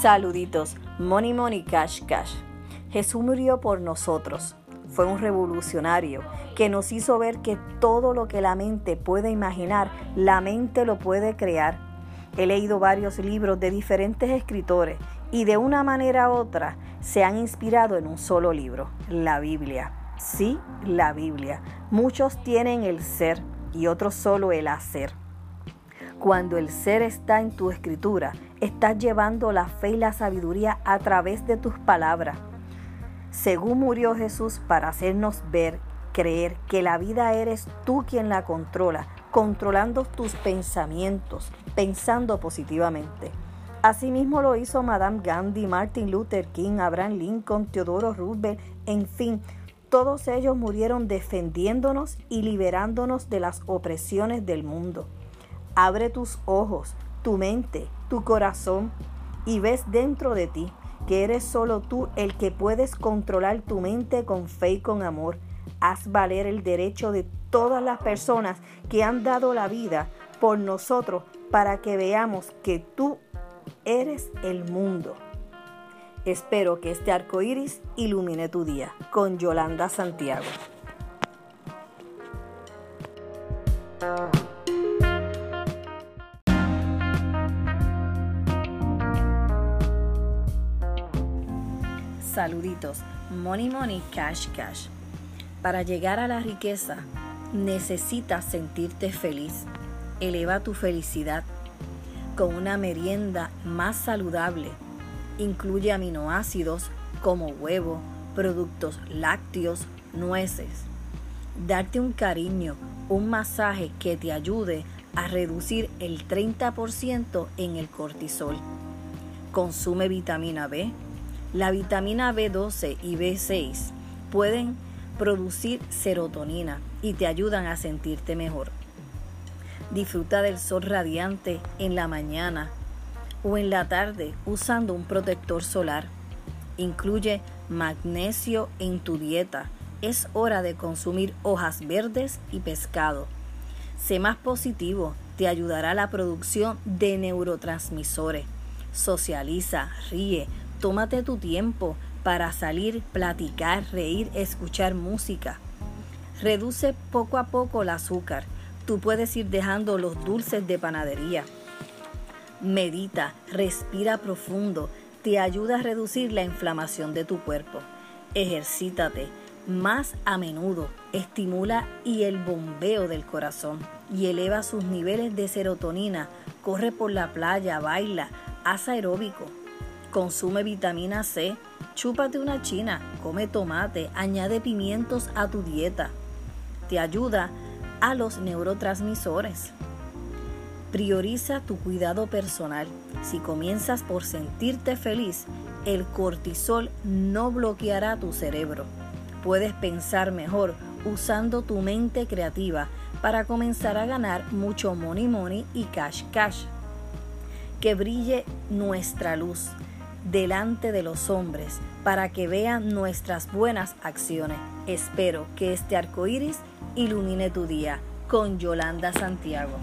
Saluditos, Money Money Cash Cash. Jesús murió por nosotros. Fue un revolucionario que nos hizo ver que todo lo que la mente puede imaginar, la mente lo puede crear. He leído varios libros de diferentes escritores y de una manera u otra se han inspirado en un solo libro, la Biblia. Sí, la Biblia. Muchos tienen el ser y otros solo el hacer. Cuando el ser está en tu escritura, estás llevando la fe y la sabiduría a través de tus palabras. Según murió Jesús para hacernos ver, creer que la vida eres tú quien la controla, controlando tus pensamientos, pensando positivamente. Asimismo lo hizo Madame Gandhi, Martin Luther King, Abraham Lincoln, Teodoro Roosevelt, en fin, todos ellos murieron defendiéndonos y liberándonos de las opresiones del mundo. Abre tus ojos, tu mente, tu corazón y ves dentro de ti que eres solo tú el que puedes controlar tu mente con fe y con amor. Haz valer el derecho de todas las personas que han dado la vida por nosotros para que veamos que tú eres el mundo. Espero que este arco iris ilumine tu día. Con Yolanda Santiago. Saluditos, Money Money Cash Cash. Para llegar a la riqueza, necesitas sentirte feliz. Eleva tu felicidad con una merienda más saludable. Incluye aminoácidos como huevo, productos lácteos, nueces. Darte un cariño, un masaje que te ayude a reducir el 30% en el cortisol. Consume vitamina B, la vitamina B12 y B6 pueden producir serotonina y te ayudan a sentirte mejor. Disfruta del sol radiante en la mañana o en la tarde usando un protector solar. Incluye magnesio en tu dieta. Es hora de consumir hojas verdes y pescado. Sé más positivo, te ayudará la producción de neurotransmisores. Socializa, ríe, Tómate tu tiempo para salir, platicar, reír, escuchar música. Reduce poco a poco el azúcar. Tú puedes ir dejando los dulces de panadería. Medita, respira profundo. Te ayuda a reducir la inflamación de tu cuerpo. Ejercítate más a menudo. Estimula y el bombeo del corazón y eleva sus niveles de serotonina. Corre por la playa, baila, haz aeróbico Consume vitamina C, chúpate una china, come tomate, añade pimientos a tu dieta. Te ayuda a los neurotransmisores. Prioriza tu cuidado personal. Si comienzas por sentirte feliz, el cortisol no bloqueará tu cerebro. Puedes pensar mejor usando tu mente creativa para comenzar a ganar mucho money money y cash cash. Que brille nuestra luz delante de los hombres para que vean nuestras buenas acciones. Espero que este arco iris ilumine tu día con Yolanda Santiago.